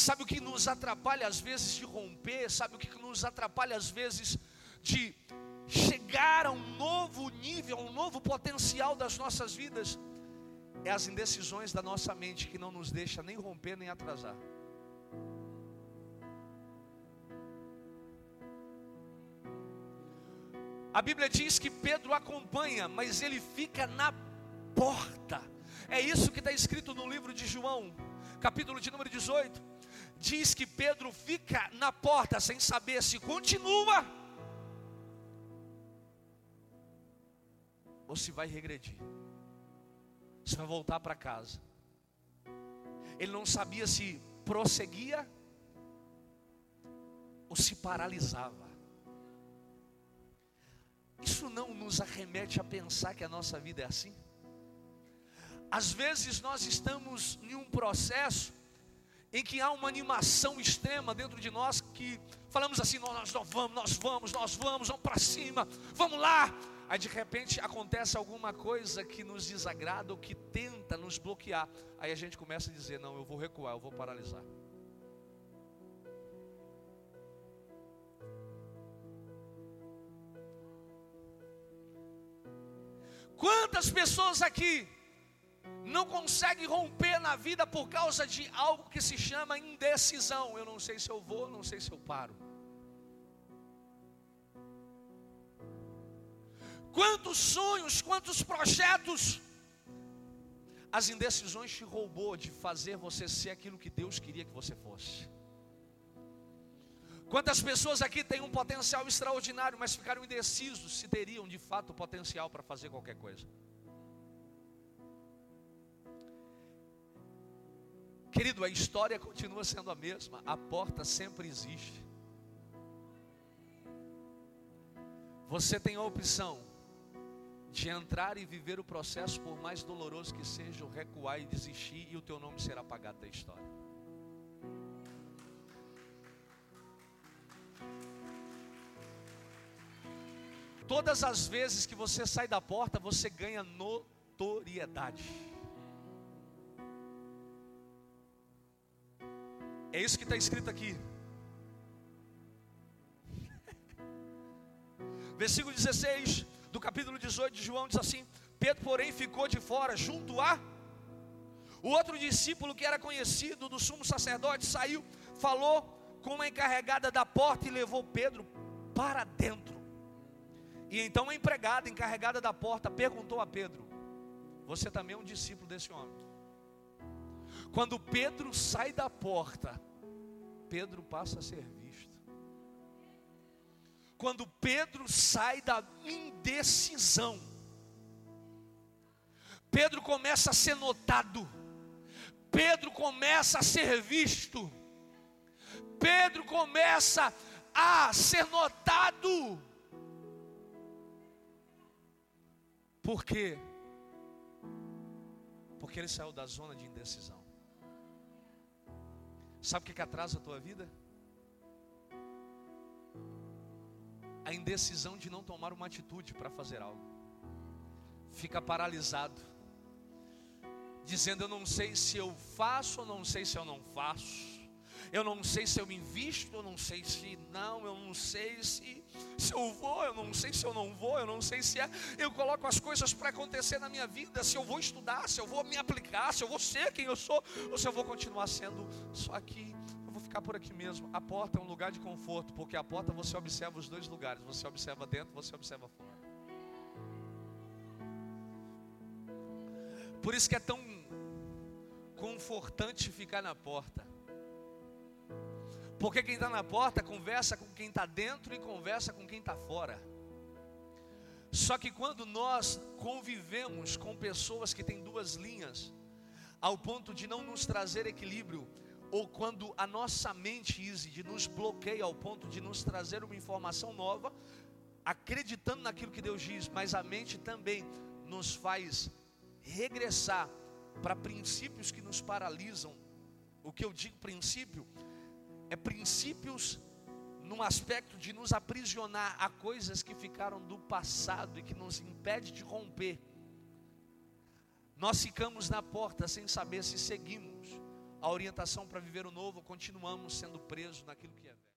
Sabe o que nos atrapalha às vezes de romper? Sabe o que nos atrapalha às vezes de chegar a um novo nível, a um novo potencial das nossas vidas? É as indecisões da nossa mente que não nos deixa nem romper nem atrasar. A Bíblia diz que Pedro acompanha, mas ele fica na porta. É isso que está escrito no livro de João, capítulo de número 18. Diz que Pedro fica na porta sem saber se continua ou se vai regredir, se vai voltar para casa. Ele não sabia se prosseguia ou se paralisava. Isso não nos arremete a pensar que a nossa vida é assim? Às vezes nós estamos em um processo em que há uma animação extrema dentro de nós que falamos assim: nós, nós vamos, nós vamos, nós vamos, vamos para cima, vamos lá. Aí de repente acontece alguma coisa que nos desagrada ou que tenta nos bloquear. Aí a gente começa a dizer: não, eu vou recuar, eu vou paralisar. Quantas pessoas aqui não conseguem romper na vida por causa de algo que se chama indecisão? Eu não sei se eu vou, não sei se eu paro. Quantos sonhos, quantos projetos, as indecisões te roubou de fazer você ser aquilo que Deus queria que você fosse. Quantas pessoas aqui têm um potencial extraordinário, mas ficaram indecisos se teriam de fato potencial para fazer qualquer coisa? Querido, a história continua sendo a mesma, a porta sempre existe. Você tem a opção de entrar e viver o processo, por mais doloroso que seja, recuar e desistir, e o teu nome será apagado da história. Todas as vezes que você sai da porta, você ganha notoriedade. É isso que está escrito aqui. Versículo 16 do capítulo 18 de João diz assim: Pedro, porém, ficou de fora, junto a. O outro discípulo que era conhecido do sumo sacerdote saiu, falou com a encarregada da porta e levou Pedro para dentro. E então a empregada encarregada da porta perguntou a Pedro: Você também é um discípulo desse homem? Quando Pedro sai da porta, Pedro passa a ser visto. Quando Pedro sai da indecisão, Pedro começa a ser notado, Pedro começa a ser visto, Pedro começa a ser notado. Por quê? Porque ele saiu da zona de indecisão. Sabe o que, que atrasa a tua vida? A indecisão de não tomar uma atitude para fazer algo. Fica paralisado, dizendo: Eu não sei se eu faço ou não sei se eu não faço. Eu não sei se eu me invisto, eu não sei se não, eu não sei se, se eu vou, eu não sei se eu não vou, eu não sei se é. Eu coloco as coisas para acontecer na minha vida, se eu vou estudar, se eu vou me aplicar, se eu vou ser quem eu sou, ou se eu vou continuar sendo só aqui. Eu vou ficar por aqui mesmo. A porta é um lugar de conforto, porque a porta você observa os dois lugares, você observa dentro, você observa fora. Por isso que é tão confortante ficar na porta. Porque quem está na porta conversa com quem está dentro e conversa com quem está fora. Só que quando nós convivemos com pessoas que têm duas linhas, ao ponto de não nos trazer equilíbrio, ou quando a nossa mente de nos bloqueia ao ponto de nos trazer uma informação nova, acreditando naquilo que Deus diz, mas a mente também nos faz regressar para princípios que nos paralisam. O que eu digo princípio é princípios num aspecto de nos aprisionar a coisas que ficaram do passado e que nos impede de romper. Nós ficamos na porta sem saber se seguimos a orientação para viver o novo, continuamos sendo presos naquilo que é velho.